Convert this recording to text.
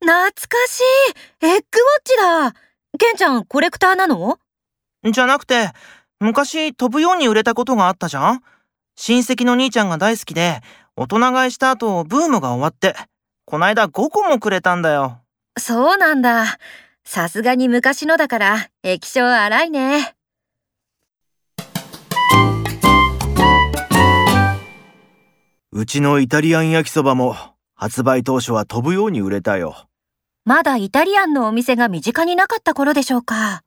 懐かしいエッグウォッチだケンちゃんコレクターなの？じゃなくて、昔飛ぶように売れたことがあったじゃん？親戚の兄ちゃんが大好きで、大人買いした後ブームが終わって、こないだ5個もくれたんだよ。そうなんだ。さすがに昔のだから液晶荒いね。うちのイタリアン焼きそばも発売当初は飛ぶように売れたよ。まだイタリアンのお店が身近になかった頃でしょうか。